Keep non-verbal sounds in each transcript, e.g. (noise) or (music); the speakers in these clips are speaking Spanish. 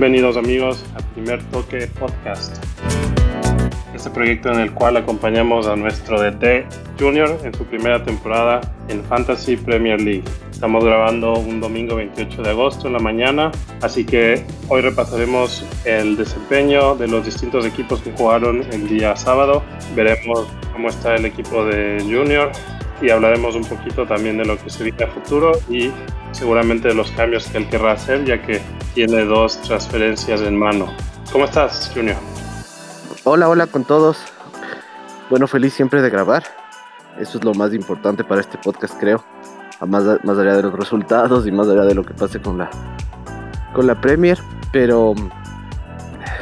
Bienvenidos amigos al Primer Toque Podcast. Este proyecto en el cual acompañamos a nuestro DT Junior en su primera temporada en Fantasy Premier League. Estamos grabando un domingo 28 de agosto en la mañana, así que hoy repasaremos el desempeño de los distintos equipos que jugaron el día sábado. Veremos cómo está el equipo de Junior y hablaremos un poquito también de lo que se viene a futuro y seguramente de los cambios que él querrá hacer, ya que tiene dos transferencias en mano. ¿Cómo estás, Junior? Hola, hola con todos. Bueno, feliz siempre de grabar. Eso es lo más importante para este podcast, creo. Más, más allá de los resultados y más allá de lo que pase con la, con la Premier. Pero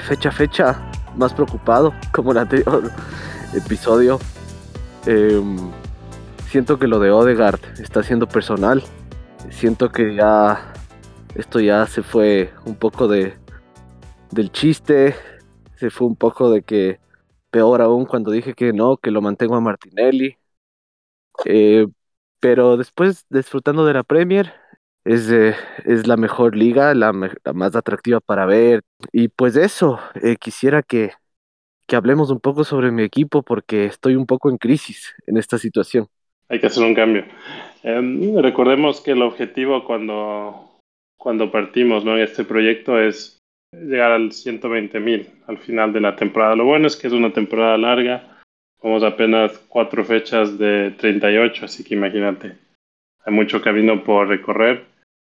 fecha a fecha, más preocupado, como el anterior (laughs) episodio. Em, siento que lo de Odegaard está siendo personal siento que ya esto ya se fue un poco de del chiste, se fue un poco de que peor aún cuando dije que no, que lo mantengo a Martinelli. Eh, pero después disfrutando de la Premier, es, es la mejor liga, la, más atractiva para ver. Y pues eso, eh, quisiera que, que hablemos un poco sobre mi equipo porque estoy un poco en crisis en esta situación. Hay que hacer un cambio. Em, recordemos que el objetivo cuando, cuando partimos ¿no? en este proyecto es llegar al 120 mil al final de la temporada. Lo bueno es que es una temporada larga. Vamos apenas cuatro fechas de 38, así que imagínate. Hay mucho camino por recorrer.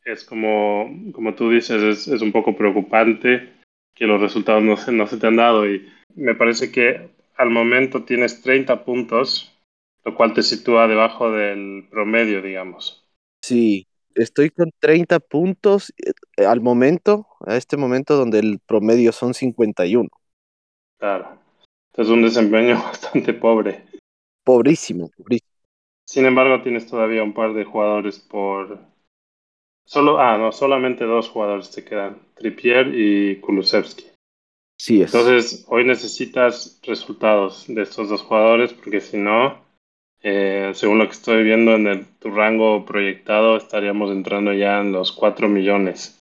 Es como, como tú dices, es, es un poco preocupante que los resultados no se, no se te han dado. Y me parece que al momento tienes 30 puntos lo cual te sitúa debajo del promedio, digamos. Sí, estoy con 30 puntos eh, al momento, a este momento donde el promedio son 51. Claro, es un desempeño (laughs) bastante pobre. Pobrísimo, pobrísimo. Sin embargo, tienes todavía un par de jugadores por... Solo, ah, no, solamente dos jugadores te quedan, Trippier y Kulusevski. Sí es. Entonces, hoy necesitas resultados de estos dos jugadores porque si no, eh, según lo que estoy viendo en tu rango proyectado, estaríamos entrando ya en los 4 millones,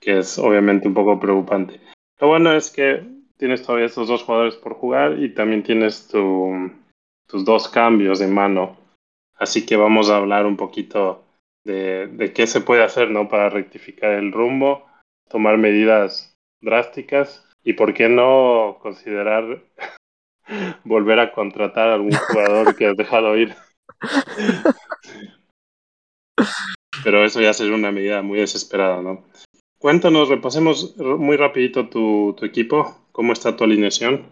que es obviamente un poco preocupante. Lo bueno es que tienes todavía estos dos jugadores por jugar y también tienes tu, tus dos cambios de mano. Así que vamos a hablar un poquito de, de qué se puede hacer ¿no? para rectificar el rumbo, tomar medidas drásticas y por qué no considerar volver a contratar a algún jugador que has dejado ir. (laughs) Pero eso ya sería una medida muy desesperada, ¿no? Cuéntanos, repasemos muy rapidito tu, tu equipo. ¿Cómo está tu alineación?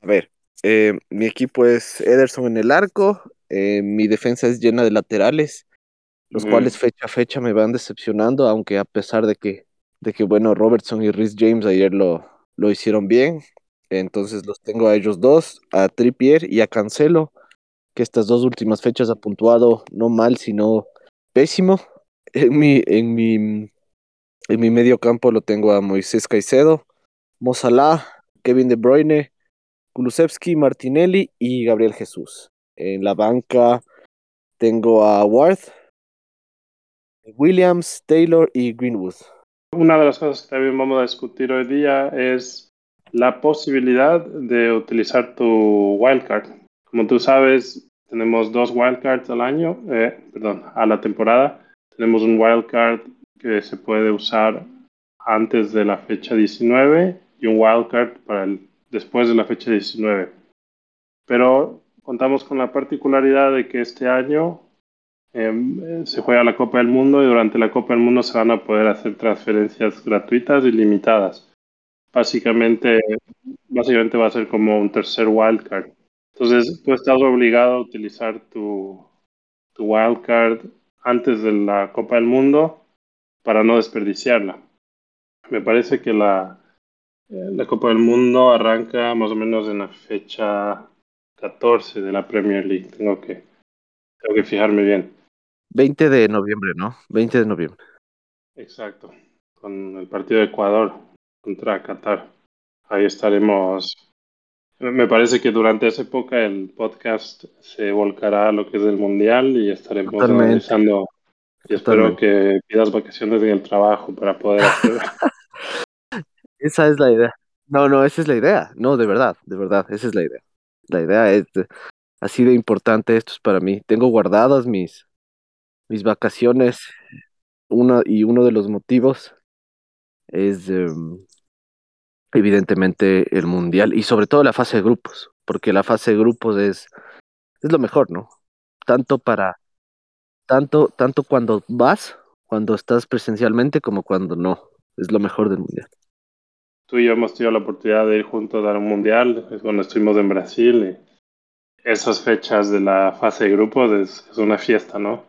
A ver, eh, mi equipo es Ederson en el arco, eh, mi defensa es llena de laterales, los cuales fecha a fecha me van decepcionando, aunque a pesar de que, de que bueno, Robertson y Rhys James ayer lo, lo hicieron bien, entonces los tengo a ellos dos, a Trippier y a Cancelo, que estas dos últimas fechas ha puntuado no mal, sino pésimo. En mi, en mi, en mi medio campo lo tengo a Moisés Caicedo, Mozalá, Kevin De Bruyne, Kulusevski, Martinelli y Gabriel Jesús. En la banca tengo a Ward, Williams, Taylor y Greenwood. Una de las cosas que también vamos a discutir hoy día es la posibilidad de utilizar tu wildcard. Como tú sabes, tenemos dos wildcards al año, eh, perdón, a la temporada. Tenemos un wildcard que se puede usar antes de la fecha 19 y un wildcard para el, después de la fecha 19. Pero contamos con la particularidad de que este año em, se juega la Copa del Mundo y durante la Copa del Mundo se van a poder hacer transferencias gratuitas y limitadas básicamente, básicamente va a ser como un tercer wildcard. Entonces, tú estás obligado a utilizar tu, tu wildcard antes de la Copa del Mundo para no desperdiciarla. Me parece que la, eh, la Copa del Mundo arranca más o menos en la fecha 14 de la Premier League. Tengo que, tengo que fijarme bien. 20 de noviembre, ¿no? 20 de noviembre. Exacto. Con el partido de Ecuador contra Qatar. Ahí estaremos. Me parece que durante esa época el podcast se volcará a lo que es el mundial y estaremos analizando. Y espero que pidas vacaciones en el trabajo para poder hacer. (laughs) (laughs) Esa es la idea. No, no, esa es la idea. No, de verdad, de verdad, esa es la idea. La idea es así de importante esto es para mí. Tengo guardadas mis, mis vacaciones. Una, y uno de los motivos es em, evidentemente el mundial y sobre todo la fase de grupos, porque la fase de grupos es, es lo mejor, ¿no? Tanto para, tanto, tanto cuando vas, cuando estás presencialmente, como cuando no. Es lo mejor del mundial. Tú y yo hemos tenido la oportunidad de ir juntos a un mundial, es cuando estuvimos en Brasil. Y esas fechas de la fase de grupos es una fiesta, ¿no?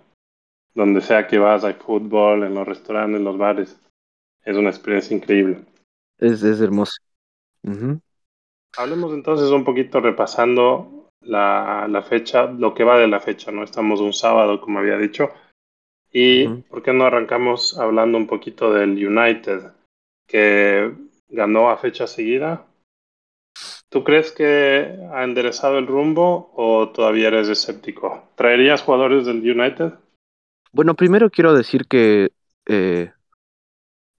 Donde sea que vas, hay fútbol, en los restaurantes, en los bares. Es una experiencia increíble. Es, es hermoso. Hablemos entonces un poquito repasando la, la fecha, lo que va de la fecha, ¿no? Estamos un sábado, como había dicho. ¿Y por qué no arrancamos hablando un poquito del United, que ganó a fecha seguida? ¿Tú crees que ha enderezado el rumbo o todavía eres escéptico? ¿Traerías jugadores del United? Bueno, primero quiero decir que eh,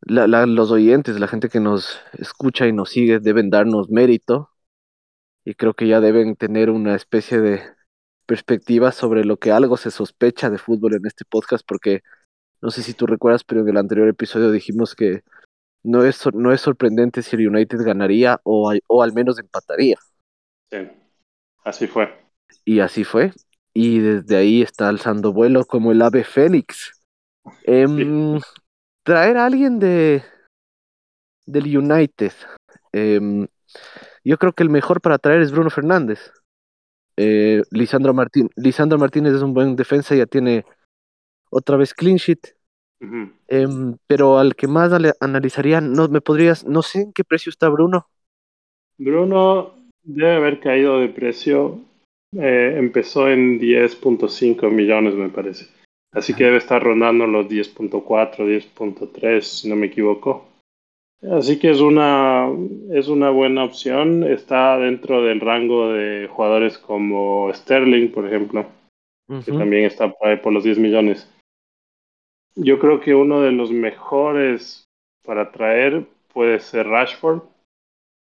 la- la- los oyentes, la gente que nos escucha y nos sigue, deben darnos mérito y creo que ya deben tener una especie de perspectiva sobre lo que algo se sospecha de fútbol en este podcast, porque no sé si tú recuerdas, pero en el anterior episodio dijimos que no es, no es sorprendente si el United ganaría o, al- o al menos empataría. Sí, así fue. Y así fue. Y desde ahí está alzando vuelo como el ave fénix. Sí. Traer a alguien de, del United. em, yo creo que el mejor para traer es Bruno Fernández. Eh, Lisandro Martín, Lisandro Martínez es un buen defensa, ya tiene otra vez clean sheet. Em, pero al que más analizaría, no me podrías, no sé en qué precio está Bruno. Bruno debe haber caído de precio. eh, empezó en 10.5 millones, me parece. Así que debe estar rondando los 10.4, 10.3, si no me equivoco. Así que es una, es una buena opción. Está dentro del rango de jugadores como Sterling, por ejemplo, que también está por, ahí por los 10 millones. Yo creo que uno de los mejores para traer puede ser Rashford,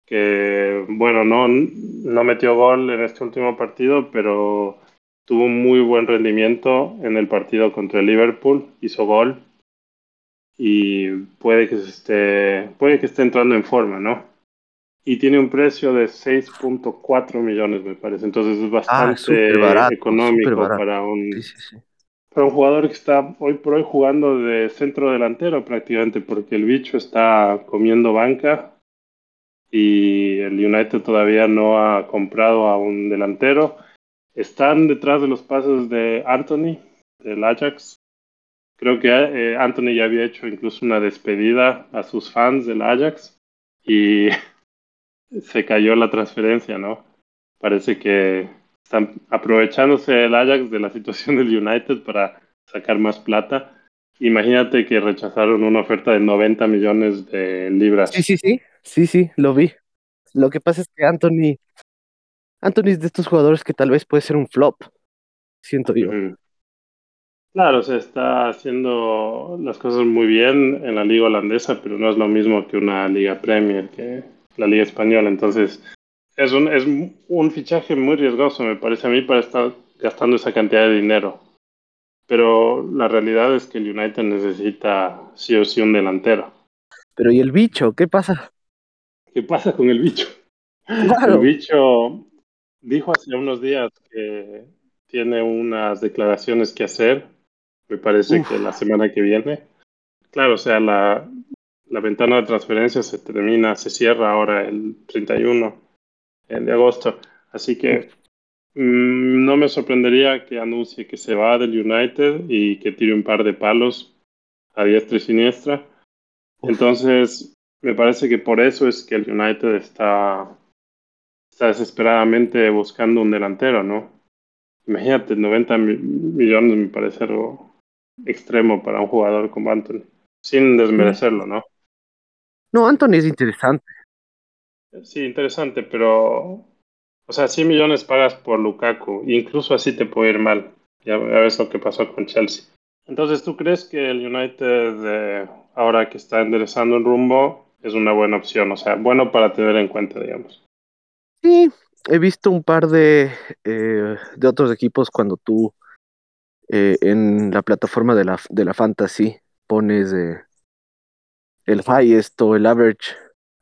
que bueno, no, no metió gol en este último partido, pero tuvo un muy buen rendimiento en el partido contra el Liverpool, hizo gol y puede que, se esté, puede que esté entrando en forma, ¿no? Y tiene un precio de 6.4 millones, me parece. Entonces es Ah, bastante barato, económico para un, Sí, sí, sí. para un jugador que está hoy por hoy jugando de centro delantero prácticamente, porque el bicho está comiendo banca y el United todavía no ha comprado a un delantero. Están detrás de los pasos de Anthony, del Ajax. Creo que eh, Anthony ya había hecho incluso una despedida a sus fans del Ajax y (laughs) se cayó la transferencia, ¿no? Parece que están aprovechándose el Ajax de la situación del United para sacar más plata. Imagínate que rechazaron una oferta de 90 millones de libras. Sí, sí, sí, sí, sí, lo vi. Lo que pasa es que Anthony, Anthony es de estos jugadores que tal vez puede ser un flop, siento yo. Claro, se está haciendo las cosas muy bien en la liga holandesa, pero no es lo mismo que una liga Premier, que la liga española. Entonces, es un, es un fichaje muy riesgoso, me parece a mí, para estar gastando esa cantidad de dinero. Pero la realidad es que el United necesita sí o sí un delantero. Pero ¿y el bicho? ¿Qué pasa? ¿Qué pasa con el bicho? El Claro. bicho dijo hace unos días que tiene unas declaraciones que hacer. Me parece Uf. que la semana que viene. Claro, o sea, la, la ventana de transferencia se termina, se cierra ahora el 31 de agosto. Así que mmm, no me sorprendería que anuncie que se va del United y que tire un par de palos a diestra y siniestra. Entonces, me parece que por eso es que el United está, está desesperadamente buscando un delantero, ¿no? Imagínate, 90 mi- millones me parece algo extremo para un jugador como Anthony, sin desmerecerlo, ¿no? No, Anthony es interesante. Sí, interesante, pero, o sea, 100 millones pagas por Lukaku, incluso así te puede ir mal. Ya, ya ves lo que pasó con Chelsea. Entonces, ¿tú crees que el United, eh, ahora que está enderezando el rumbo, es una buena opción, o sea, bueno para tener en cuenta, digamos. Sí, he visto un par de, eh, de otros equipos cuando tú eh, en la plataforma de la, de la Fantasy pones eh, el highest o el average,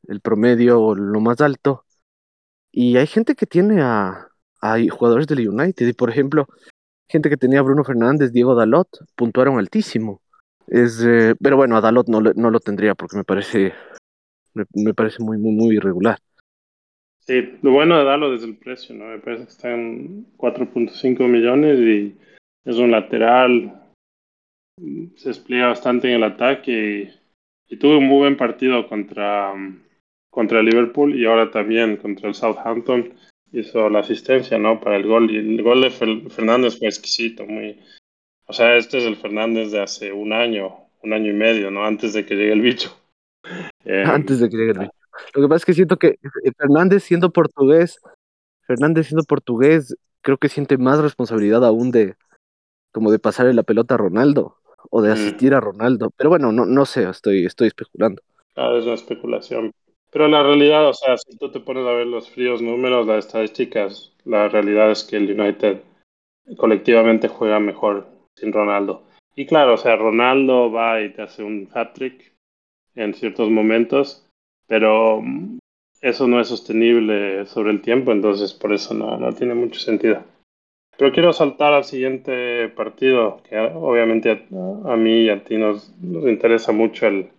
el promedio o lo más alto. Y hay gente que tiene a, a jugadores del United. Y por ejemplo, gente que tenía a Bruno Fernández, Diego Dalot, puntuaron altísimo. Es, eh, pero bueno, a Dalot no, no lo tendría porque me parece, me, me parece muy, muy, muy irregular. Sí, lo bueno de Dalot es el precio, ¿no? Me parece que está en 4.5 millones y es un lateral, se despliega bastante en el ataque y, y tuvo un muy buen partido contra, contra Liverpool y ahora también contra el Southampton hizo la asistencia, ¿no? Para el gol. Y el gol de Fernández fue exquisito, muy... O sea, este es el Fernández de hace un año, un año y medio, ¿no? Antes de que llegue el bicho. (laughs) Eh, Antes de que llegue el bicho. Lo que pasa es que siento que eh, Fernández siendo portugués, Fernández siendo portugués, creo que siente más responsabilidad aún de como de pasarle la pelota a Ronaldo o de asistir a Ronaldo. Pero bueno, no, no sé, estoy, estoy especulando. Ah, es una especulación. Pero la realidad, o sea, si tú te pones a ver los fríos números, las estadísticas, la realidad es que el United colectivamente juega mejor sin Ronaldo. Y claro, o sea, Ronaldo va y te hace un hat-trick en ciertos momentos, pero eso no es sostenible sobre el tiempo, entonces por eso no, no tiene mucho sentido. Pero quiero saltar al siguiente partido, que obviamente a, a mí y a ti nos, nos interesa mucho el,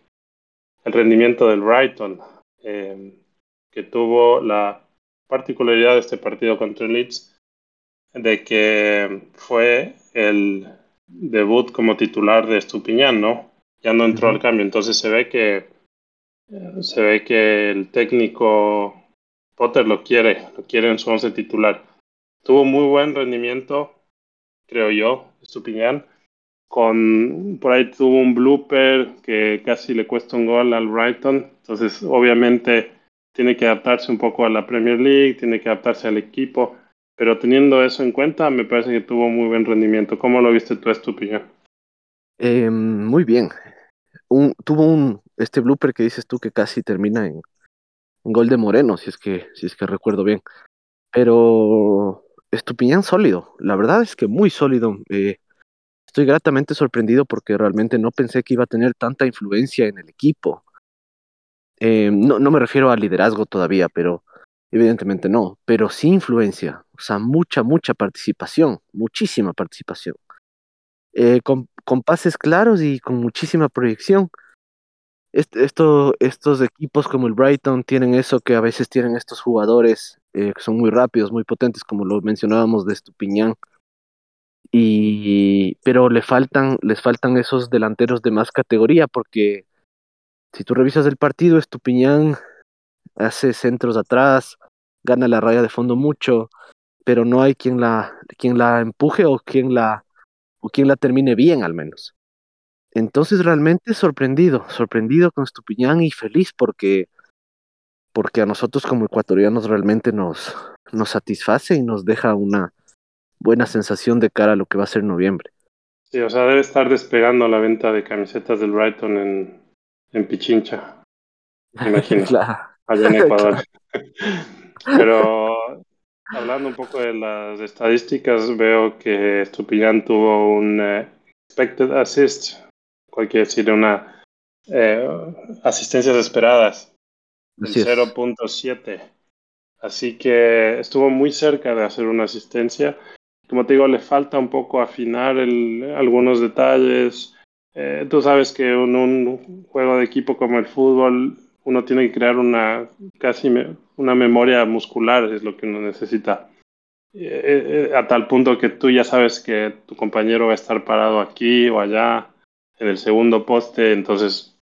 el rendimiento del Brighton. Eh, que tuvo la particularidad de este partido contra el Leeds de que fue el debut como titular de Estupiñán, ¿no? Ya no entró al cambio, entonces se ve que se ve que el técnico Potter lo quiere, lo quiere en su once titular. Tuvo muy buen rendimiento, creo yo, Estupiñán. Con, por ahí tuvo un blooper que casi le cuesta un gol al Brighton. Entonces, obviamente, tiene que adaptarse un poco a la Premier League, tiene que adaptarse al equipo. Pero teniendo eso en cuenta, me parece que tuvo muy buen rendimiento. ¿Cómo lo viste tú, Estupiñán? Eh, muy bien. Tuvo un este blooper que dices tú que casi termina en, gol de Moreno, si es que, si es que recuerdo bien. Pero Estupiñán sólido, la verdad es que muy sólido. Eh, estoy gratamente sorprendido porque realmente no pensé que iba a tener tanta influencia en el equipo. Eh, no, no me refiero al liderazgo todavía, pero evidentemente no, pero sí influencia, o sea, mucha, mucha participación, muchísima participación. Eh, con, con, pases claros y con muchísima proyección. Esto, estos equipos como el Brighton tienen eso que a veces tienen estos jugadores eh, que son muy rápidos, muy potentes, como lo mencionábamos de Estupiñán, y pero le faltan les faltan esos delanteros de más categoría porque si tú revisas el partido Estupiñán hace centros atrás gana la raya de fondo mucho pero no hay quien la quien la empuje o quien la o quien la termine bien al menos entonces realmente sorprendido sorprendido con Estupiñán y feliz porque porque a nosotros como ecuatorianos realmente nos nos satisface y nos deja una buena sensación de cara a lo que va a ser noviembre. Sí, o sea, debe estar despegando la venta de camisetas del Brighton en, en Pichincha. Me imagino. (laughs) claro. Allá en (laughs) Ecuador. (laughs) Pero hablando un poco de las estadísticas, veo que Stupillán tuvo un uh, expected assist, cual quiere decir una eh, asistencias esperadas, 0.7. Así que estuvo muy cerca de hacer una asistencia como te digo, le falta un poco afinar el, algunos detalles. Eh, tú sabes que en un juego de equipo como el fútbol, uno tiene que crear una casi me, una memoria muscular, es lo que uno necesita. Eh, eh, a tal punto que tú ya sabes que tu compañero va a estar parado aquí o allá, en el segundo poste, entonces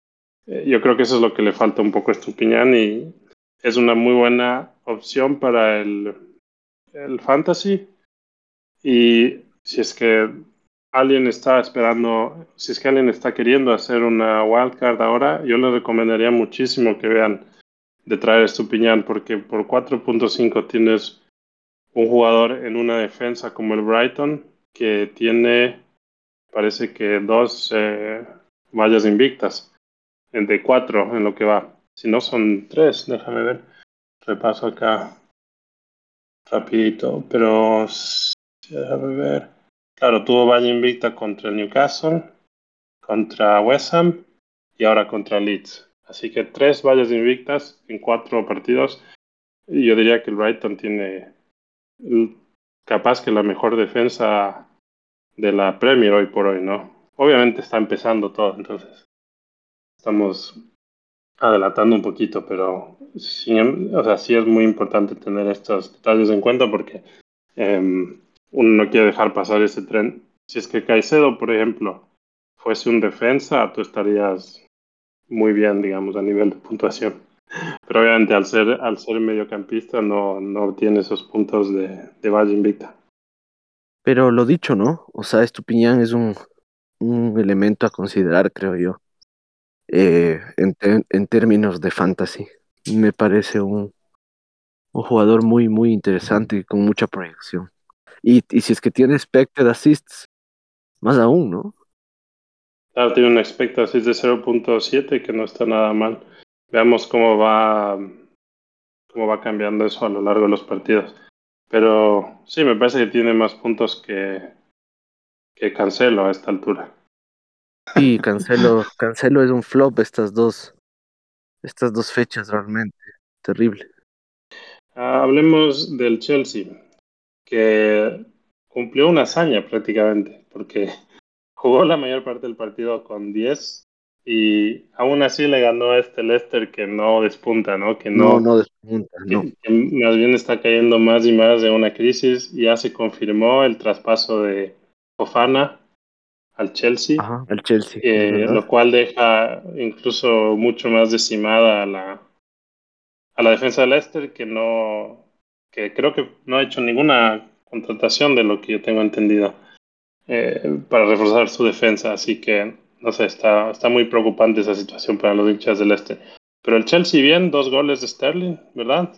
eh, yo creo que eso es lo que le falta un poco a Estupiñán y es una muy buena opción para el, el fantasy. Y si es que alguien está esperando, si es que alguien está queriendo hacer una wildcard ahora, yo le recomendaría muchísimo que vean de traer Estupiñán, porque por 4.5 tienes un jugador en una defensa como el Brighton, que tiene, parece que dos eh, vallas invictas, de cuatro en lo que va. Si no son tres, déjame ver. Repaso acá rapidito, pero déjame ver. Claro, tuvo valla invicta contra el Newcastle, contra West Ham y ahora contra Leeds. Así que tres vallas invictas en cuatro partidos. Y yo diría que el Brighton tiene capaz que la mejor defensa de la Premier hoy por hoy, ¿no? Obviamente está empezando todo, entonces estamos adelantando un poquito, pero sí, o sea, sí es muy importante tener estos detalles en cuenta porque um, uno no quiere dejar pasar ese tren. Si es que Caicedo, por ejemplo, fuese un defensa, tú estarías muy bien, digamos, a nivel de puntuación. Pero obviamente al ser, al ser mediocampista no, no tiene esos puntos de, de Valle Invicta. Pero lo dicho, ¿no? O sea, Estupiñán es un, un elemento a considerar, creo yo, eh, en, en, términos de fantasy. Me parece un, un jugador muy, muy interesante y con mucha proyección. Y, y si es que tiene expected assists, más aún, ¿no? Claro, tiene un expected assist de 0.7 que no está nada mal. Veamos cómo va, cómo va cambiando eso a lo largo de los partidos. Pero sí, me parece que tiene más puntos que, que Cancelo a esta altura. Sí, Cancelo, Cancelo es un flop estas dos, estas dos fechas realmente. Terrible. hablemos del Chelsea, que cumplió una hazaña prácticamente, porque (laughs) jugó la mayor parte del partido con 10 y aún así le ganó a este Leicester que no despunta, ¿no? Que no, no, despunta, no. (laughs) Que, más bien está cayendo más y más de una crisis. Ya se confirmó el traspaso de Fofana al Chelsea, Ajá, al Chelsea eh, lo cual deja incluso mucho más decimada a la, a la defensa de Leicester que no, que creo que no ha hecho ninguna contratación de lo que yo tengo entendido eh, para reforzar su defensa, así que no sé, está, está muy preocupante esa situación para los hinchas del este. Pero el Chelsea bien, dos goles de Sterling, ¿verdad?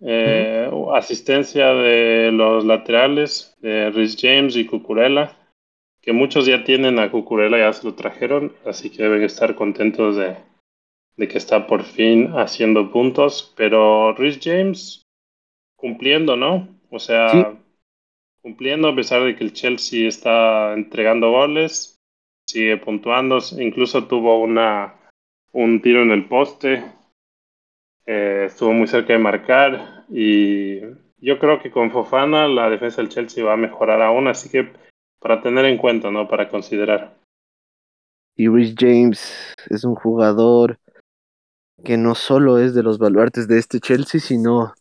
Eh, asistencia de los laterales, de Rhys James y Cucurella, que muchos ya tienen a Cucurella, ya se lo trajeron, así que deben estar contentos de, de que está por fin haciendo puntos. Pero Rhys James cumpliendo, ¿no? O sea, cumpliendo a pesar de que el Chelsea está entregando goles sigue puntuando, incluso tuvo una, un tiro en el poste, eh, estuvo muy cerca de marcar y yo creo que con Fofana la defensa del Chelsea va a mejorar aún, así que para tener en cuenta, ¿no? Para considerar. Y Rich James es un jugador que no solo es de los baluartes de este Chelsea, sino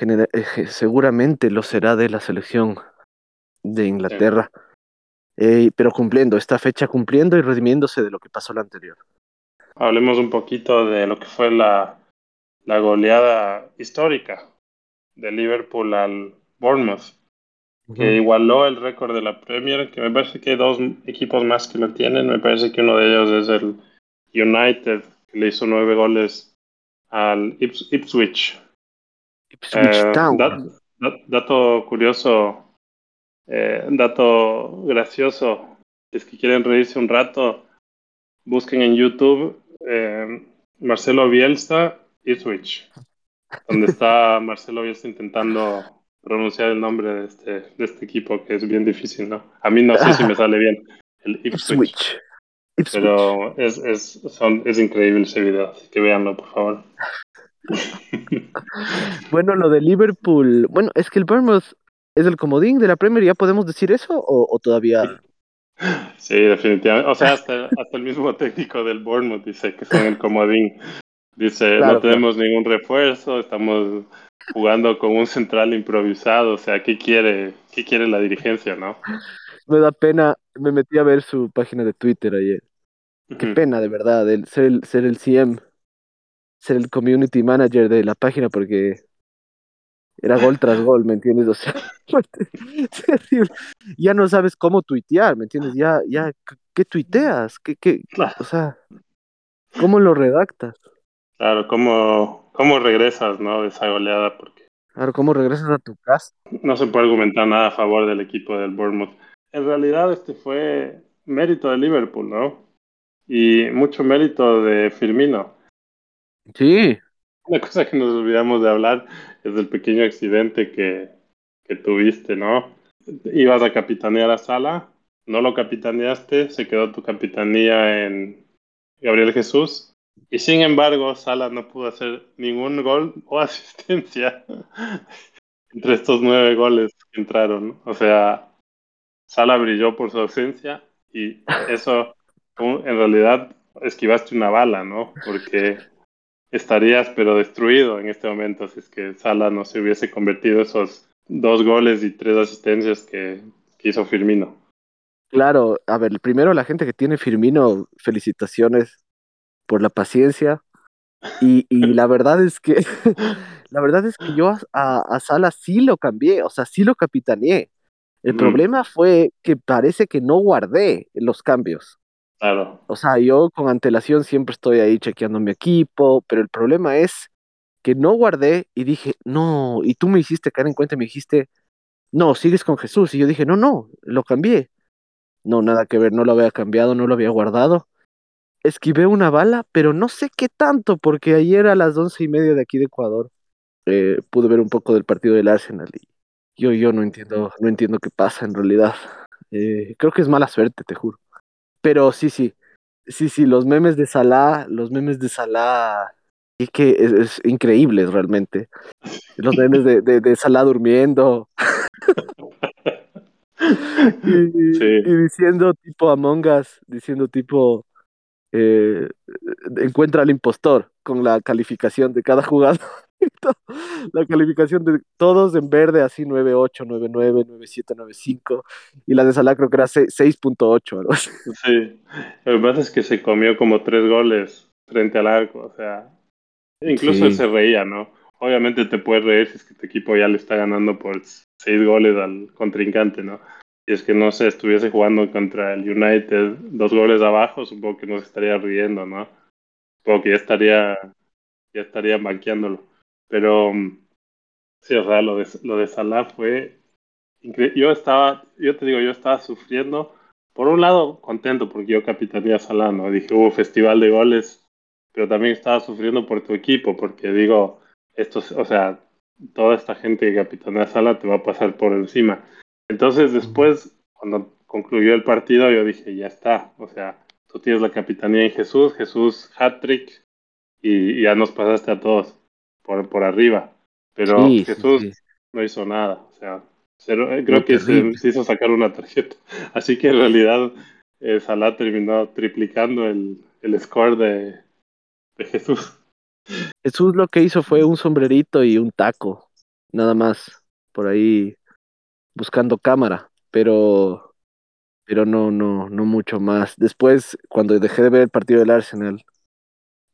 eh, seguramente lo será de la selección de Inglaterra. Eh, pero cumpliendo, esta fecha cumpliendo y redimiéndose de lo que pasó la anterior. Hablemos un poquito de lo que fue la, la goleada histórica de Liverpool al Bournemouth, que igualó el récord de la Premier, que me parece que hay dos equipos más que lo tienen, me parece que uno de ellos es el United, que le hizo nueve goles al Ipswich. Ipswich eh, Town. dato curioso, eh, un dato gracioso, es que quieren reírse un rato, busquen en YouTube eh, Marcelo Bielsa y Switch, donde está (laughs) Marcelo Bielsa intentando pronunciar el nombre de este, de este equipo, que es bien difícil, ¿no? A mí no sé si me sale bien, el (laughs) Ipswich. Pero es, es, son, es increíble ese video, así que véanlo, por favor. (laughs) bueno, lo de Liverpool, bueno, es que el Bournemouth ¿Es el comodín de la Premier? ¿Ya podemos decir eso o, todavía...? Sí, definitivamente. O sea, hasta, hasta, el mismo técnico del Bournemouth dice que son el comodín. Dice, no tenemos ningún refuerzo, estamos jugando con un central improvisado. O sea, ¿qué quiere, qué quiere la dirigencia, no? Me da pena, me metí a ver su página de Twitter ayer. Qué pena, de verdad, el, ser, el, ser el CM, ser el community manager de la página, porque era gol tras gol, ¿me entiendes? O sea, (laughs) terrible. Ya no sabes cómo tuitear, ¿me entiendes? Ya, ya, ¿qué tuiteas? ¿Qué, qué? O sea, ¿cómo lo redactas? Claro, ¿cómo, cómo regresas, ¿no? De esa goleada, porque... Claro, ¿cómo regresas a tu casa? No se puede argumentar nada a favor del equipo del Bournemouth. En realidad este fue mérito de Liverpool, ¿no? Y mucho mérito de Firmino. Sí. Una cosa que nos olvidamos de hablar es del pequeño accidente que, que tuviste, ¿no? Ibas a capitanear a Sala, no lo capitaneaste, se quedó tu capitanía en Gabriel Jesús. Y sin embargo, Sala no pudo hacer ningún gol o (laughs) asistencia entre estos nueve goles que entraron. O sea, Sala brilló por su ausencia y eso en realidad esquivaste una bala, ¿no? Porque estarías pero destruido en este momento si es que Sala no se hubiese convertido esos dos goles y tres asistencias que, que hizo Firmino. Claro, a ver, primero la gente que tiene Firmino, felicitaciones por la paciencia. Y, y (laughs) la verdad es que (laughs) la verdad es que yo a, a, Sala sí lo cambié, o sea, sí lo capitaneé. El mm. problema fue que parece que no guardé los cambios. Claro. O sea, yo con antelación siempre estoy ahí chequeando mi equipo, pero el problema es que no guardé y dije, no, y tú me hiciste caer en cuenta y me dijiste, no, sigues con Jesús. Y yo dije, no, no, lo cambié. No, nada que ver, no lo había cambiado, no lo había guardado. Esquivé una bala, pero no sé qué tanto, porque ayer a las once y media de aquí de Ecuador eh, pude ver un poco del partido del Arsenal y yo, yo no entiendo, no entiendo qué pasa en realidad. Eh, creo que es mala suerte, te juro. Pero sí, sí, sí, sí, los memes de Salah, los memes de Salah, y que es, es increíble realmente. Los memes de, de, de Salah durmiendo. (laughs) y, Sí. y diciendo tipo Among Us, diciendo tipo eh, encuentra al impostor con la calificación de cada jugador. La calificación de todos en verde, así 98, 99, 97, 95. Y la de Salah creo que era 6.8 algo así. Sí, lo que pasa es que se comió como tres goles frente al arco, o sea, incluso Sí. él se reía, ¿no? Obviamente te puedes reír si es que tu equipo ya le está ganando por seis goles al contrincante, ¿no? Si es que no se estuviese jugando contra el United dos goles abajo, supongo que no se estaría riendo, ¿no? Supongo que ya estaría, ya estaría banqueándolo. Pero mm, sí, o sea, lo de, lo de Salah fue increíble. Yo estaba, yo te digo, yo estaba sufriendo por un lado, contento porque yo capitaneé a Salah, ¿no? Dije, hubo festival de goles, pero también estaba sufriendo por tu equipo, porque digo, esto, o sea, toda esta gente que capitanea a Salah te va a pasar por encima. Entonces, después, cuando concluyó el partido, yo dije, ya está, o sea, tú tienes la capitanía en Jesús, Jesús hat-trick, y, y ya nos pasaste a todos por, por arriba. Pero Sí, Jesús sí. no hizo nada, o sea, Cero, eh, creo que se, hizo sacar una tarjeta. (laughs) Así que en realidad eh, Salah terminó triplicando el, el score de, de, Jesús. Jesús lo que hizo fue un sombrerito y un taco, nada más, por ahí buscando cámara, pero, pero no, no, no mucho más. Después, cuando dejé de ver el partido del Arsenal,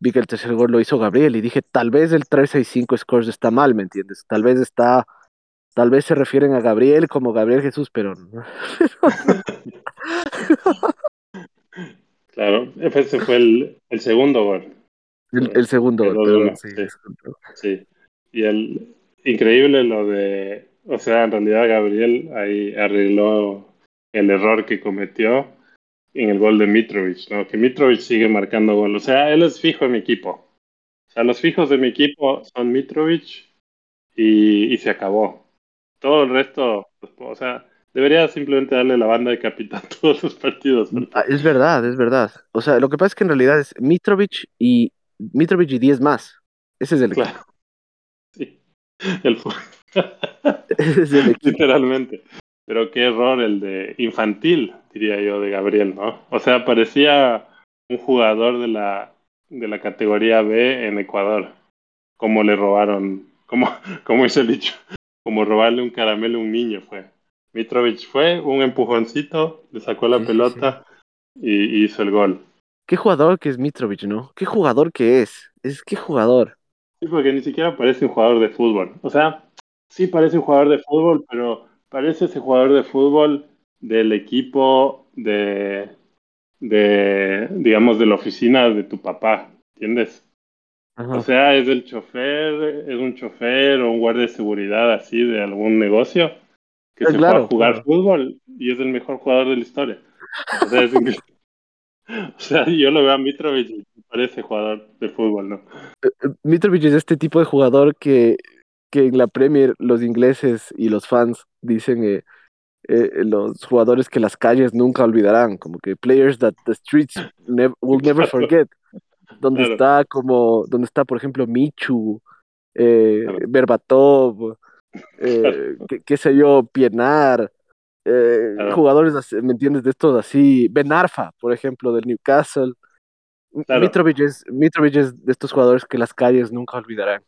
vi que el tercer gol lo hizo Gabriel y dije, tal vez el 365 scores está mal, ¿me entiendes? Tal vez está Tal vez se refieren a Gabriel como Gabriel Jesús, pero no. (laughs) claro, ese fue el, el segundo gol. El, el segundo el gol, perdón, sí, sí, sí. Y el increíble lo de, o sea, en realidad Gabriel ahí arregló el error que cometió en el gol de Mitrovic, ¿no? Que Mitrovic sigue marcando gol. O sea, él es fijo en mi equipo. O sea, los fijos de mi equipo son Mitrovic y, y se acabó. Todo el resto, pues, o sea, debería simplemente darle la banda de capitán (laughs) todos los partidos. Porque... Es verdad, es verdad. O sea, lo que pasa es que en realidad es Mitrovic y Mitrovic y 10 más. Ese es el claro. equipo. Sí. (laughs) El... (laughs) Ese es el equipo. Literalmente. Pero qué error el de infantil, diría yo, de Gabriel, ¿no? O sea, parecía un jugador de la, de la categoría B en Ecuador. Como le robaron, como, (laughs) como hizo el dicho, como robarle un caramelo a un niño fue. Mitrovic fue un empujoncito, le sacó la Sí, pelota y, y hizo el gol. Qué jugador que es Mitrovic, ¿no? Qué jugador que es. Es qué jugador. Sí, porque ni siquiera parece un jugador de fútbol. O sea, sí parece un jugador de fútbol, pero parece ese jugador de fútbol del equipo de, de digamos, de la oficina de tu papá, ¿entiendes? Ajá. O sea, es el chofer, es un chofer o un guardia de seguridad así de algún negocio que Ah, se claro, fue a jugar claro. fútbol y es el mejor jugador de la historia. O sea, es increíble. (laughs) O sea, yo lo veo a Mitrovic y parece jugador de fútbol, ¿no? Mitrovic es este tipo de jugador que, que en la Premier los ingleses y los fans dicen eh, eh, los jugadores que las calles nunca olvidarán, como que players that the streets will never forget. Donde está como, donde está, por ejemplo, Michu, eh, Berbatov, eh, qué, sé yo, Pienar, eh, jugadores, ¿me entiendes? De estos así, Ben Arfa, por ejemplo, del Newcastle. Mitrovic, es, Mitrovic es de estos jugadores que las calles nunca olvidarán.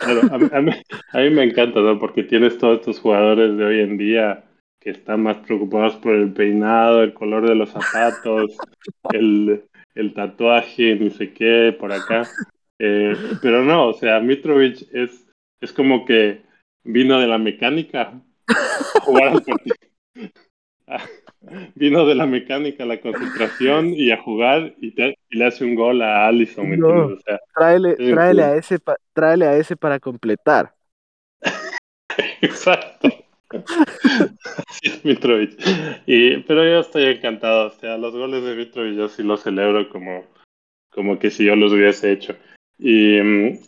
A, mí, a, mí, me encanta, ¿no? Porque tienes todos estos jugadores de hoy en día que están más preocupados por el peinado, el color de los zapatos, (laughs) el, el tatuaje, ni sé qué, por acá. Eh, pero no, o sea, Mitrovic es, es como que vino de la mecánica a jugar al partido. (laughs) Vino de la mecánica a la concentración y a jugar y, le hace un gol a Allison. o sea, tráele, a ese tráele a ese para completar. (laughs) Exacto. (laughs) Así es Mitrovic. Y, pero yo estoy encantado. O sea, los goles de Mitrovic yo sí los celebro como, como que si yo los hubiese hecho. Y um,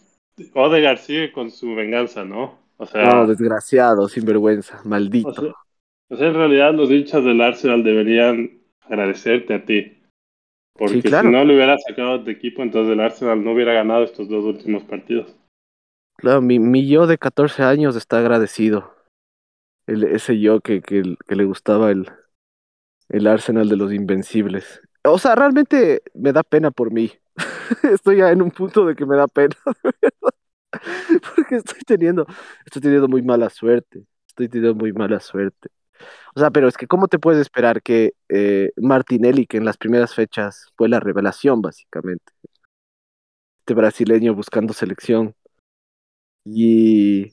Odegaard sigue con su venganza, ¿no? O sea, no, desgraciado, sinvergüenza, maldito. O sea, en realidad los hinchas del Arsenal deberían agradecerte a ti. Porque si no le hubiera sacado de equipo, entonces el Arsenal no hubiera ganado estos dos últimos partidos. Claro, mi, mi yo de 14 años está agradecido. El, ese yo que, que, que le gustaba el, el Arsenal de los Invencibles. O sea, realmente me da pena por mí. (laughs) estoy ya en un punto de que me da pena. (laughs) Porque estoy teniendo, estoy teniendo muy mala suerte. Estoy teniendo muy mala suerte. O sea, pero es que ¿cómo te puedes esperar que eh, Martinelli, que en las primeras fechas fue la revelación, básicamente, este brasileño buscando selección, y,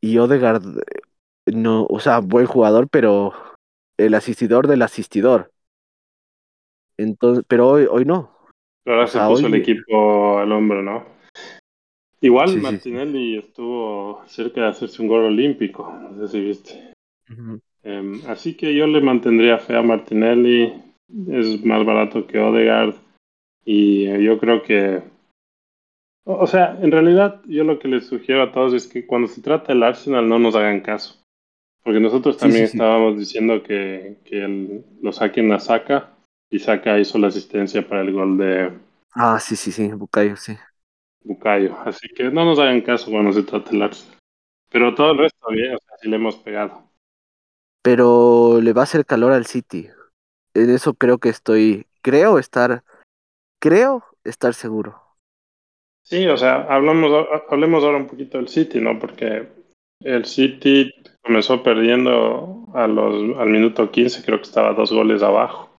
y Odegaard, eh, no, o sea, buen jugador, pero el asistidor del asistidor. Entonces, pero hoy, hoy no. ahora se puso el equipo al hombro, ¿no? Igual Martinelli estuvo cerca de hacerse un gol olímpico, no sé si viste. Em, así que yo le mantendría fe a Martinelli. Es más barato que Odegaard. Y eh, yo creo que. O, sea, en realidad, yo lo que les sugiero a todos es que cuando se trata del Arsenal no nos hagan caso. Porque nosotros también estábamos diciendo que, que lo saquen a Saka. Y Saka hizo la asistencia para el gol de. Ah, sí, sí, sí, Bucayo, sí. Bucayo. Así que no nos hagan caso cuando se trata del Arsenal. Pero todo el resto bien, o sea, sí le hemos pegado pero le va a hacer calor al City. En eso creo que estoy, creo estar, creo estar seguro. Sí, o sea, hablamos, hablemos ahora un poquito del City, ¿no? Porque el City comenzó perdiendo a los, al minuto 15, creo que estaba dos goles abajo,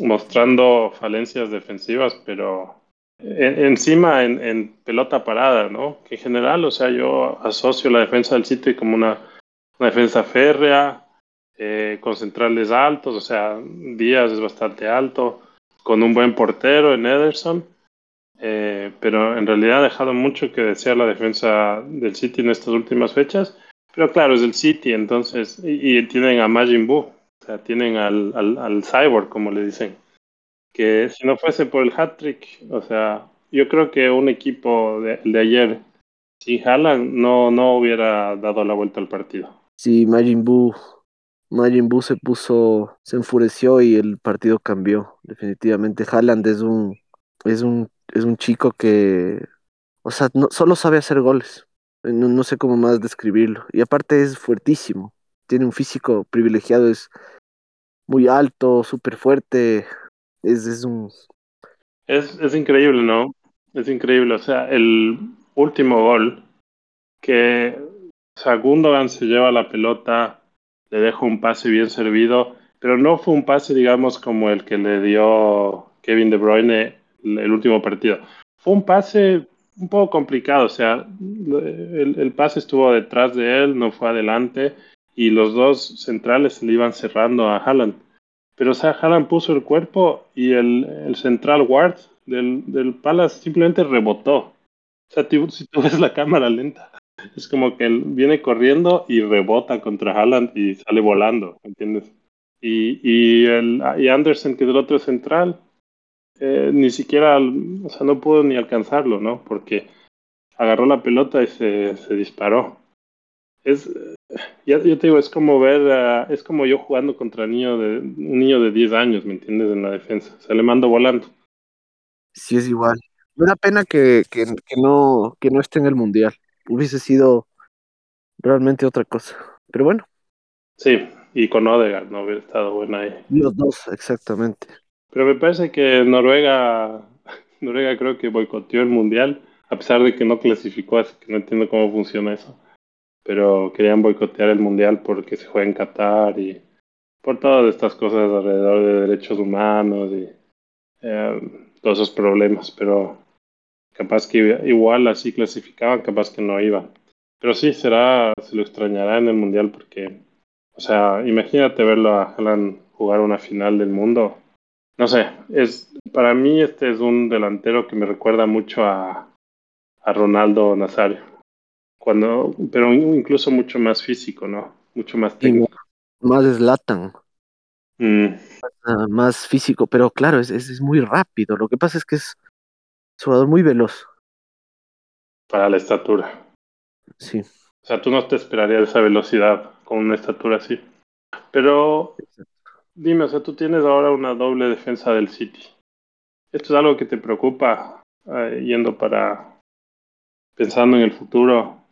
mostrando falencias defensivas, pero encima en, en, pelota parada, ¿no? Que en general, o sea, yo asocio la defensa del City como una, una defensa férrea, eh, con centrales altos, o sea, Díaz es bastante alto, con un buen portero en Ederson, eh, pero en realidad ha dejado mucho que desear la defensa del City en estas últimas fechas. Pero claro, es el City, entonces, y, tienen a Majin Buu, o sea, tienen al, al, Cyborg, como le dicen, que si no fuese por el hat-trick, o sea, yo creo que un equipo de, de ayer sin Haaland no, no hubiera dado la vuelta al partido. Sí, Majin Buu Majin Buu se puso, se enfureció y el partido cambió. Definitivamente, Haaland es un, es un, es un chico que, o sea, no, solo sabe hacer goles. No, sé cómo más describirlo. Y aparte es fuertísimo. Tiene un físico privilegiado, es muy alto, súper fuerte. Es, es un. Es, es increíble, ¿no? Es increíble. O sea, el último gol que Gundogan se lleva la pelota le dejo un pase bien servido, pero no fue un pase, digamos, como el que le dio Kevin De Bruyne el último partido. Fue un pase un poco complicado, o sea, el, pase estuvo detrás de él, no fue adelante, y los dos centrales le iban cerrando a Haaland. Pero, o sea, Haaland puso el cuerpo y el, central guard del, del Palace simplemente rebotó. O sea, si tú ves la cámara lenta, es como que él viene corriendo y rebota contra Haaland y sale volando, ¿entiendes? Y, y, el, y Anderson, que es el otro central, eh, ni siquiera, o sea, no pudo ni alcanzarlo, ¿no? Porque agarró la pelota y se, se disparó. Es, yo te digo, es como ver, es como yo jugando contra niño de, un niño de 10 años, ¿me entiendes? En la defensa. Se le mando volando. Sí, es igual. Una pena que, que, que, no, que no esté en el Mundial. Hubiese sido realmente otra cosa. Pero bueno. Sí, y con Odegaard no hubiera estado buena ahí. Los dos, exactamente. Pero me parece que Noruega, (laughs) Noruega creo que boicoteó el Mundial, a pesar de que no clasificó, así que no entiendo cómo funciona eso. Pero querían boicotear el Mundial porque se juega en Qatar y por todas estas cosas alrededor de derechos humanos y eh, todos esos problemas. Pero capaz que igual así clasificaban, capaz que no iban. Pero sí, será, se lo extrañará en el Mundial porque, o sea, imagínate verlo a Haaland jugar una final del mundo. No sé, es para mí este es un delantero que me recuerda mucho a, a Ronaldo Nazario. Cuando, pero incluso mucho más físico, ¿no? Mucho más técnico. más Slatan. Mm. Más, más, físico, pero claro, es, es, es, muy rápido. Lo que pasa es que es un jugador muy veloz. Para la estatura. Sí. O sea, tú no te esperarías esa velocidad con una estatura así. Pero dime, o sea, tú tienes ahora una doble defensa del City. ¿Esto es algo que te preocupa eh, yendo para pensando en el futuro?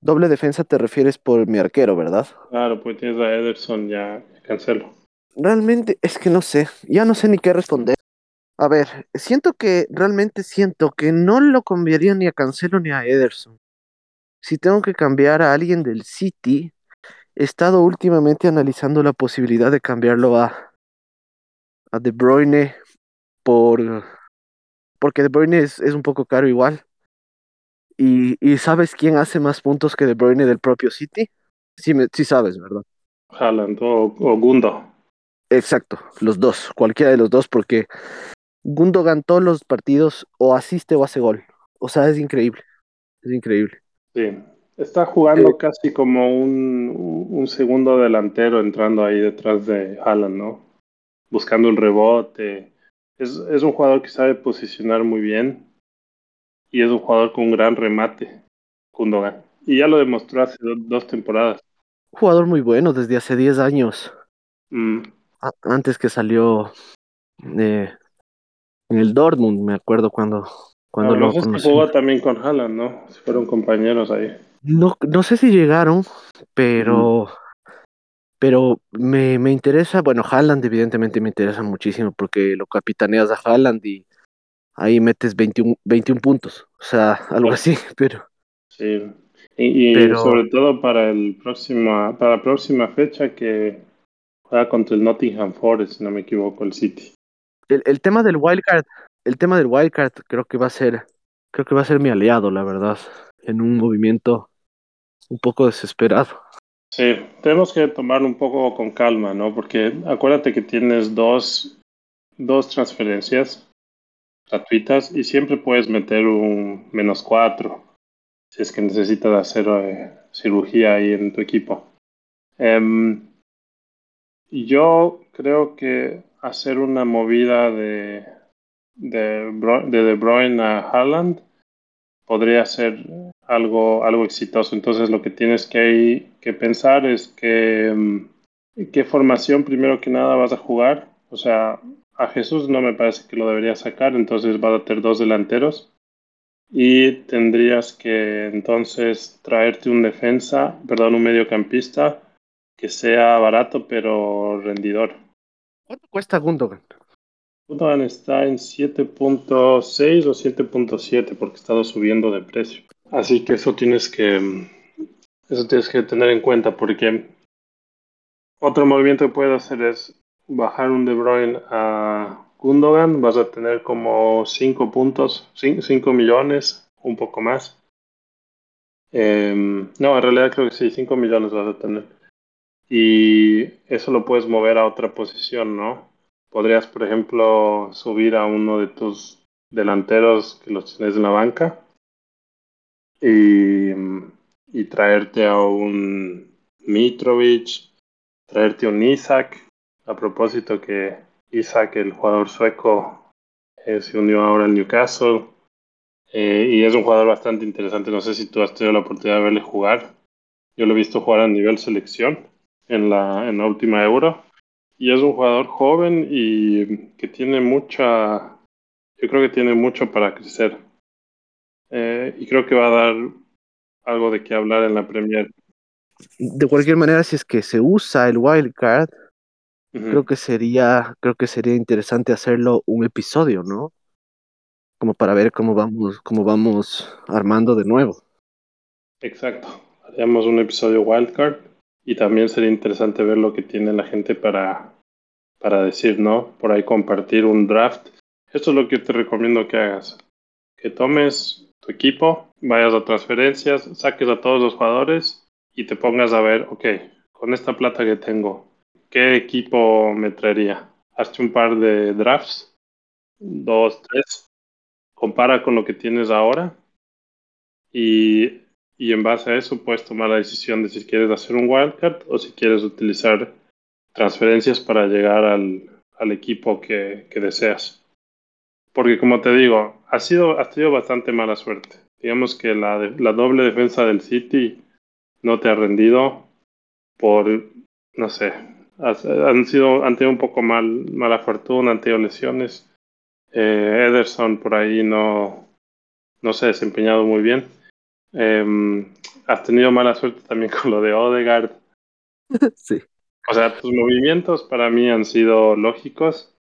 Doble defensa te refieres por mi arquero, ¿verdad? Claro, pues tienes a Ederson ya cancelo. Realmente es que no sé, ya no sé ni qué responder. A ver, siento que realmente siento que no lo cambiaría ni a Cancelo ni a Ederson si tengo que cambiar a alguien del City, he estado últimamente analizando la posibilidad de cambiarlo a, a De Bruyne por porque De Bruyne es, es un poco caro igual. Y, y, ¿sabes quién hace más puntos que De Bruyne del propio City? Sí, me, sí sabes, ¿verdad? Haaland o, o Gundo. Exacto, los dos, cualquiera de los dos, porque Gundogan todos los partidos o asiste o hace gol. O sea, es increíble, es increíble. Sí, está jugando eh, casi como un, un, segundo delantero entrando ahí detrás de Haaland, ¿no? Buscando el rebote. Es, es un jugador que sabe posicionar muy bien y es un jugador con un gran remate, Kundogan. Y ya lo demostró hace do, dos temporadas. Un jugador muy bueno desde hace 10 años. Mm. Antes que salió eh, en el Dortmund, me acuerdo cuando cuando no, no sé si jugó también con Haaland, ¿no? Si fueron compañeros ahí. No, no sé si llegaron, pero. Mm. Pero me, me interesa, bueno, Haaland evidentemente me interesa muchísimo porque lo capitaneas a Haaland y ahí metes 21, 21 puntos, o sea, algo así, (laughs) pero... Sí, y, y pero... sobre todo para, el próximo, para la próxima fecha que juega contra el Nottingham Forest, si no me equivoco, el City. El, el tema del wildcard, el tema del wildcard creo que va a ser, creo que va a ser mi aliado, la verdad, en un movimiento un poco desesperado. Sí, tenemos que tomarlo un poco con calma, ¿no? Porque acuérdate que tienes dos, dos transferencias gratuitas y siempre puedes meter un menos cuatro si es que necesitas hacer eh, cirugía ahí en tu equipo. Um, yo creo que hacer una movida de de, de Bruyne a Haaland podría ser algo, algo exitoso. Entonces lo que tienes que, que pensar es que mm, qué formación primero que nada vas a jugar. O sea, a Jesús no me parece que lo deberías sacar, entonces vas a tener dos delanteros y tendrías que entonces traerte un defensa, perdón, un mediocampista que sea barato pero rendidor. ¿Cuánto cuesta Gundogan? Gundogan está en 7.6 o 7.7 porque estado subiendo de precio. Así que eso tienes que eso tienes que tener en cuenta porque otro movimiento que puedes hacer es bajar un De Bruyne a Gundogan, vas a tener como 5 puntos, 5 millones, un poco más. Eh, no, en realidad creo que sí, 5 millones vas a tener. Y eso lo puedes mover a otra posición, ¿no? podrías, por ejemplo, subir a uno de tus delanteros que los tienes en la banca y, traerte a un Mitrovic, traerte un Isaac. A propósito que Isaac, el jugador sueco, eh, se unió ahora al Newcastle eh, y es un jugador bastante interesante. No sé si tú has tenido la oportunidad de verle jugar. Yo lo he visto jugar a nivel selección en la, en la última Euro y es un jugador joven y que tiene mucha, yo creo que tiene mucho para crecer. Eh, y creo que va a dar algo de qué hablar en la Premier. De cualquier manera, si es que se usa el wildcard, creo que sería, creo que sería interesante hacerlo un episodio, ¿no? Como para ver cómo vamos, cómo vamos armando de nuevo. Exacto. Haríamos un episodio wildcard y también sería interesante ver lo que tiene la gente para, para decir, ¿no? Por ahí compartir un draft. Esto es lo que te recomiendo que hagas. Que tomes tu equipo, vayas a transferencias, saques a todos los jugadores y te pongas a ver, ok, con esta plata que tengo, ¿qué equipo me traería? Hazte un par de drafts, dos, tres, compara con lo que tienes ahora y, y en base a eso puedes tomar la decisión de si quieres hacer un wildcard o si quieres utilizar transferencias para llegar al, al equipo que, que, deseas. Porque como te digo, ha sido, ha sido bastante mala suerte. Digamos que la, la doble defensa del City no te ha rendido por, no sé, han, sido, han tenido un poco mal, mala fortuna, han tenido lesiones. Eh, Ederson por ahí no, no se ha desempeñado muy bien. Eh, has tenido mala suerte también con lo de Odegaard. (laughs) Sí. O sea, tus movimientos para mí han sido lógicos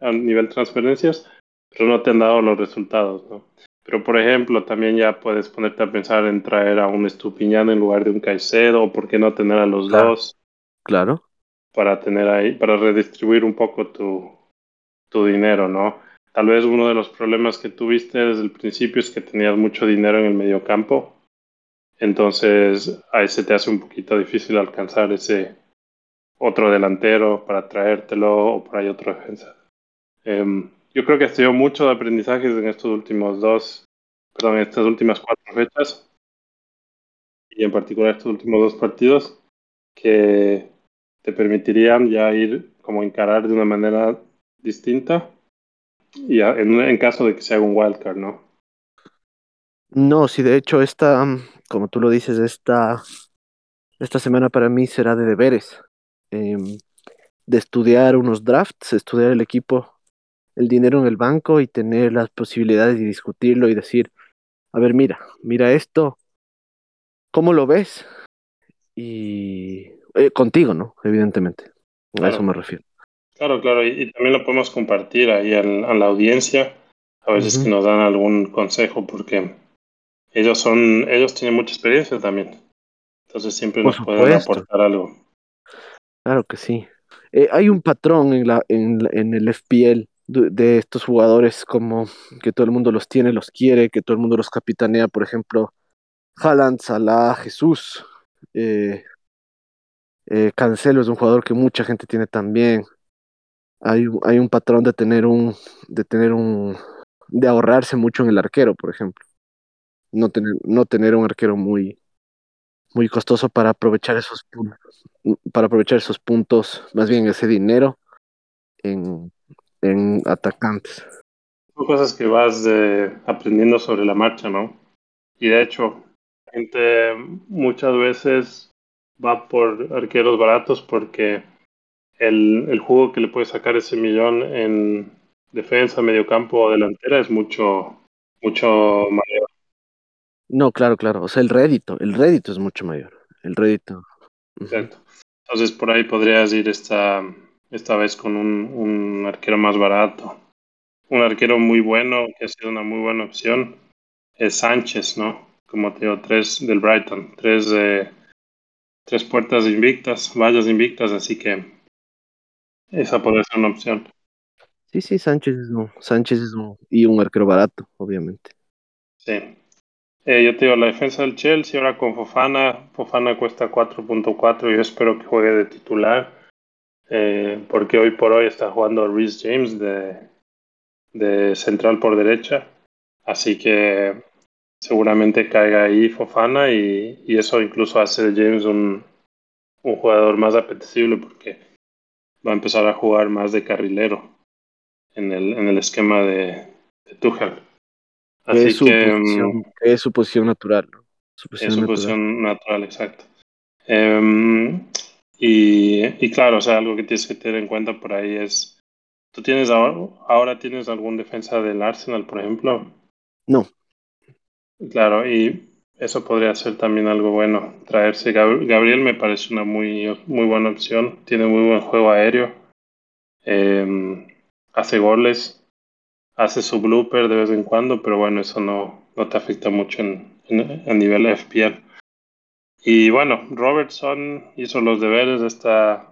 a nivel transferencias, pero no te han dado los resultados, ¿no? Pero, por ejemplo, también ya puedes ponerte a pensar en traer a un Estupiñán en lugar de un Caicedo, o por qué no tener a los claro. dos. Claro. Para tener ahí, para redistribuir un poco tu, tu dinero, ¿no? Tal vez uno de los problemas que tuviste desde el principio es que tenías mucho dinero en el medio campo. Entonces, ahí se te hace un poquito difícil alcanzar ese otro delantero para traértelo o por ahí otra defensa. Um, yo creo que ha sido mucho de aprendizajes en estos últimos dos, perdón, en estas últimas cuatro fechas y en particular estos últimos dos partidos que te permitirían ya ir como encarar de una manera distinta y en, en, caso de que se haga un wildcard, ¿no? No, sí, de hecho esta, como tú lo dices, esta, esta semana para mí será de deberes, eh, de estudiar unos drafts, estudiar el equipo el dinero en el banco y tener las posibilidades de discutirlo y decir, a ver, mira, mira esto, ¿cómo lo ves? Y eh, contigo, ¿no? Evidentemente, claro. a eso me refiero. Claro, claro, y, y también lo podemos compartir ahí al, a la audiencia, a veces uh -huh. que nos dan algún consejo, porque ellos son, ellos tienen mucha experiencia también, entonces siempre Por nos supuesto. pueden aportar algo. Claro que sí. Eh, hay un patrón en, la, en, en el FPL de estos jugadores como que todo el mundo los tiene, los quiere, que todo el mundo los capitanea, por ejemplo, Haaland, Salah, Jesús, eh, eh, Cancelo es un jugador que mucha gente tiene también. Hay, hay un patrón de tener un, de tener un, de ahorrarse mucho en el arquero, por ejemplo. No tener, no tener un arquero muy, muy costoso para aprovechar esos puntos, para aprovechar esos puntos, más bien ese dinero en, en atacantes. Son cosas que vas eh, aprendiendo sobre la marcha, ¿no? Y de hecho, la gente muchas veces va por arqueros baratos porque el, el jugo que le puede sacar ese millón en defensa, mediocampo o delantera es mucho, mucho mayor. No, claro, claro. O sea, el rédito, el rédito es mucho mayor. El rédito. Exacto. Entonces por ahí podrías ir esta, esta vez con un, un, arquero más barato. Un arquero muy bueno, que ha sido una muy buena opción, es Sánchez, ¿no? Como te digo, tres del Brighton, tres, eh, tres puertas invictas, vallas invictas, así que esa podría ser una opción. Sí, sí, Sánchez es un, Sánchez es un, y un arquero barato, obviamente. Sí. Eh, yo te digo, la defensa del Chelsea ahora con Fofana, Fofana cuesta 4.4 y yo espero que juegue de titular eh, porque hoy por hoy está jugando Rhys James de, de, central por derecha, así que seguramente caiga ahí Fofana y, y eso incluso hace de James un, un, jugador más apetecible porque va a empezar a jugar más de carrilero. en el, en el esquema de, de Tuchel. Así es su que posición, mm, es su posición natural. Su posición es su natural. posición natural, exacto. Um, y, y, claro, o sea, algo que tienes que tener en cuenta por ahí es, ¿tú tienes ahora, ahora tienes algún defensa del Arsenal, por ejemplo? No. Claro, y eso podría ser también algo bueno. Traerse Gabriel me parece una muy, muy buena opción. Tiene muy buen juego aéreo. Eh, hace goles. Hace su blooper de vez en cuando, pero bueno, eso no, no te afecta mucho en, en, a nivel FPL. Y bueno, Robertson hizo los deberes de esta,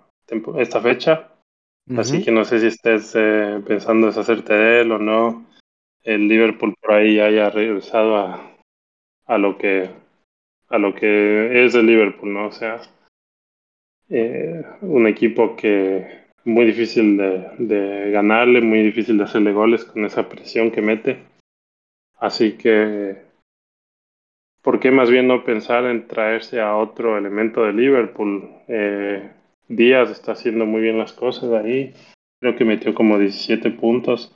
esta fecha. Así que no sé si estés eh, pensando en deshacerte de él o no. El Liverpool por ahí haya regresado a, a lo que a lo que es el Liverpool, ¿no? O sea, eh, un equipo que muy difícil de, de, ganarle, muy difícil de hacerle goles con esa presión que mete. Así que, ¿por qué más bien no pensar en traerse a otro elemento de Liverpool? Eh, Díaz está haciendo muy bien las cosas ahí. Creo que metió como 17 puntos.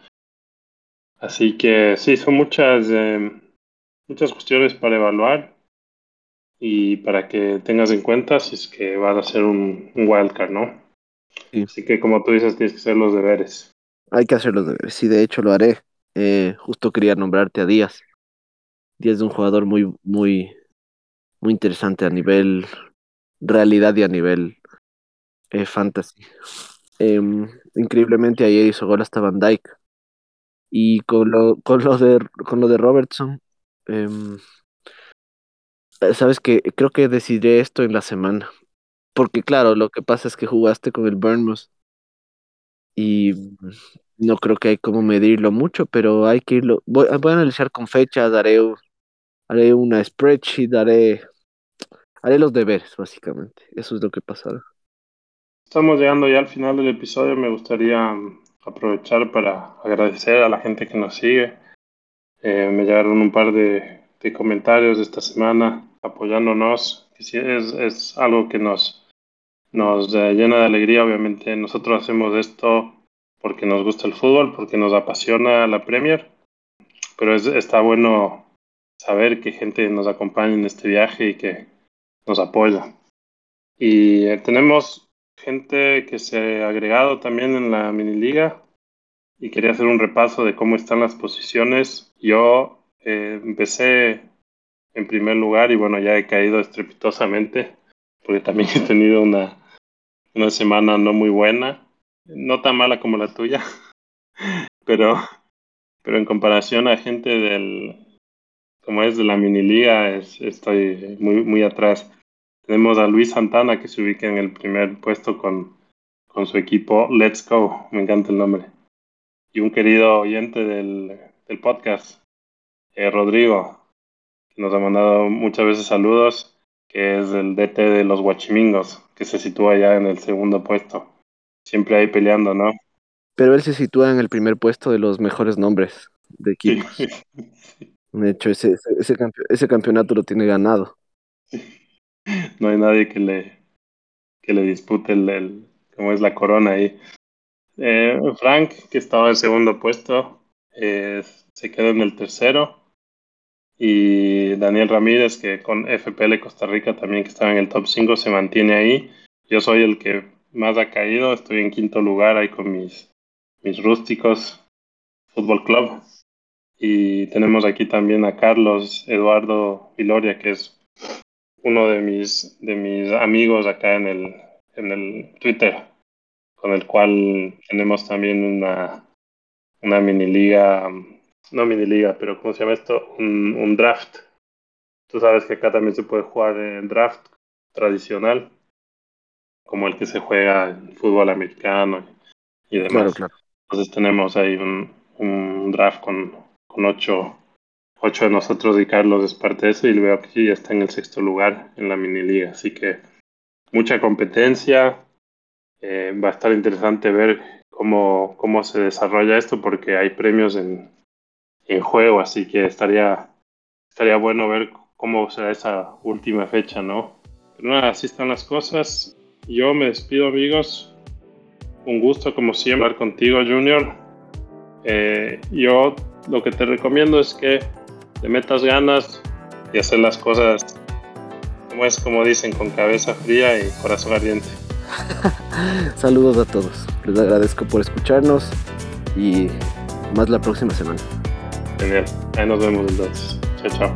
Así que sí, son muchas, eh, muchas cuestiones para evaluar y para que tengas en cuenta si es que vas a hacer un, un wildcard, ¿no? Sí. Así que como tú dices, tienes que hacer los deberes. Hay que hacer los deberes, sí, de hecho lo haré. Eh, justo quería nombrarte a Díaz. Díaz es un jugador muy, muy, muy interesante a nivel realidad y a nivel eh, fantasy. Eh, increíblemente ayer hizo gol hasta Van Dyke. Y con lo, con lo de con lo de Robertson, em, sabes que creo que decidiré esto en la semana. Porque claro, lo que pasa es que jugaste con el Burnmouth y no creo que hay como medirlo mucho, pero hay que irlo. Voy, voy a analizar con fecha, daré, haré una spreadsheet, daré, haré los deberes, básicamente. Eso es lo que pasará. Estamos llegando ya al final del episodio. Me gustaría mm, aprovechar para agradecer a la gente que nos sigue. Eh, me llegaron un par de, de comentarios esta semana apoyándonos. Es, es algo que nos, nos eh, llena de alegría, obviamente. Nosotros hacemos esto porque nos gusta el fútbol, porque nos apasiona la Premier, pero es, está bueno saber que gente nos acompaña en este viaje y que nos apoya. Y eh, tenemos gente que se ha agregado también en la mini liga y quería hacer un repaso de cómo están las posiciones. Yo eh, empecé en primer lugar y bueno, ya he caído estrepitosamente porque también (laughs) he tenido una, una semana no muy buena, no tan mala como la tuya, (laughs) pero, pero en comparación a gente del, como es de la mini liga, es, estoy muy, muy atrás. Tenemos a Luis Santana que se ubica en el primer puesto con, con su equipo Let's Go, me encanta el nombre. Y un querido oyente del, del podcast, eh, Rodrigo, que nos ha mandado muchas veces saludos que es el DT de los Guachimingos, que se sitúa ya en el segundo puesto. Siempre ahí peleando, ¿no? Pero él se sitúa en el primer puesto de los mejores nombres de equipos. (laughs) De hecho, ese, ese, campeonato lo tiene ganado. (laughs) No hay nadie que le, que le dispute el, el cómo es la corona ahí. Eh, Frank, que estaba en el segundo puesto, eh, se quedó en el tercero y Daniel Ramírez, que con FPL Costa Rica también que estaba en el top 5, se mantiene ahí. Yo soy el que más ha caído, estoy en quinto lugar ahí con mis, mis rústicos Fútbol Club. Y tenemos aquí también a Carlos Eduardo Viloria, que es uno de mis, de mis amigos acá en el, en el Twitter, con el cual tenemos también una, una mini liga no mini liga, pero ¿cómo se llama esto? Un, draft. Tú sabes que acá también se puede jugar en draft tradicional, como el que se juega en fútbol americano y demás. Claro, claro. Entonces tenemos ahí un, un draft con, con ocho, ocho de nosotros y Carlos es parte de eso y veo que ya está en el sexto lugar en la mini liga. Así que mucha competencia. Eh, va a estar interesante ver cómo, cómo se desarrolla esto porque hay premios en, en juego, así que estaría, estaría bueno ver cómo será esa última fecha, ¿no? Pero nada, así están las cosas. Yo me despido, amigos. Un gusto, como siempre, hablar contigo, Junior. Eh, yo lo que te recomiendo es que te metas ganas y hacer las cosas como es, como dicen, con cabeza fría y corazón ardiente. (laughs) Saludos a todos. Les agradezco por escucharnos y más la próxima semana. Genial. Ahí nos vemos entonces. Chao, chao.